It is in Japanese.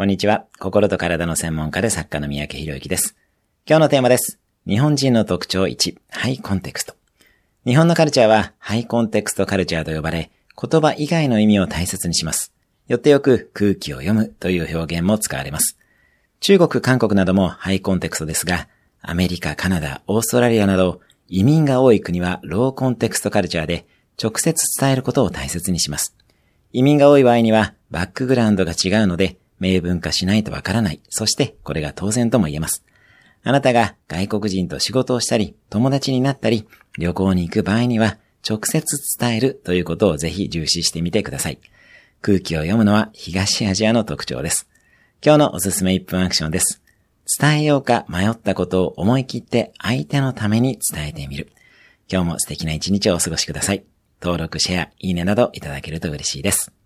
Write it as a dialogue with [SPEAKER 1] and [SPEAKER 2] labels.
[SPEAKER 1] こんにちは。心と体の専門家で作家の三宅博之です。今日のテーマです。日本人の特徴1、ハイコンテクスト。日本のカルチャーはハイコンテクストカルチャーと呼ばれ、言葉以外の意味を大切にします。よってよく空気を読むという表現も使われます。中国、韓国などもハイコンテクストですが、アメリカ、カナダ、オーストラリアなど移民が多い国はローコンテクストカルチャーで直接伝えることを大切にします。移民が多い場合にはバックグラウンドが違うので明文化しないとわからない。そしてこれが当然とも言えます。あなたが外国人と仕事をしたり、友達になったり、旅行に行く場合には直接伝えるということをぜひ重視してみてください。空気を読むのは東アジアの特徴です。今日のおすすめ1分アクションです。伝えようか迷ったことを思い切って相手のために伝えてみる。今日も素敵な一日をお過ごしください。登録、シェア、いいねなどいただけると嬉しいです。